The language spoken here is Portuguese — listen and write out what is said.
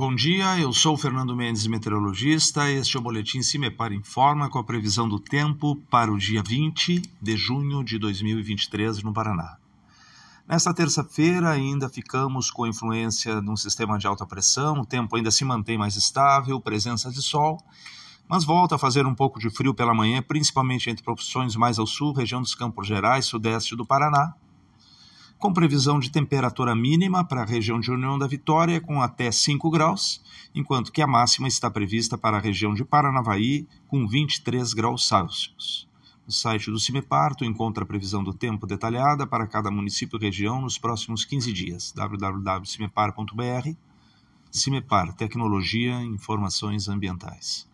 Bom dia, eu sou Fernando Mendes, meteorologista. Este é o Boletim Cimepar Informa com a previsão do tempo para o dia 20 de junho de 2023 no Paraná. Nesta terça-feira ainda ficamos com influência de um sistema de alta pressão, o tempo ainda se mantém mais estável, presença de sol, mas volta a fazer um pouco de frio pela manhã, principalmente entre profissões mais ao sul, região dos Campos Gerais, sudeste do Paraná, com previsão de temperatura mínima para a região de União da Vitória com até 5 graus, enquanto que a máxima está prevista para a região de Paranavaí com 23 graus Celsius. No site do CIMEPAR, tu encontra a previsão do tempo detalhada para cada município e região nos próximos 15 dias. www.cimepar.br CIMEPAR Tecnologia e Informações Ambientais.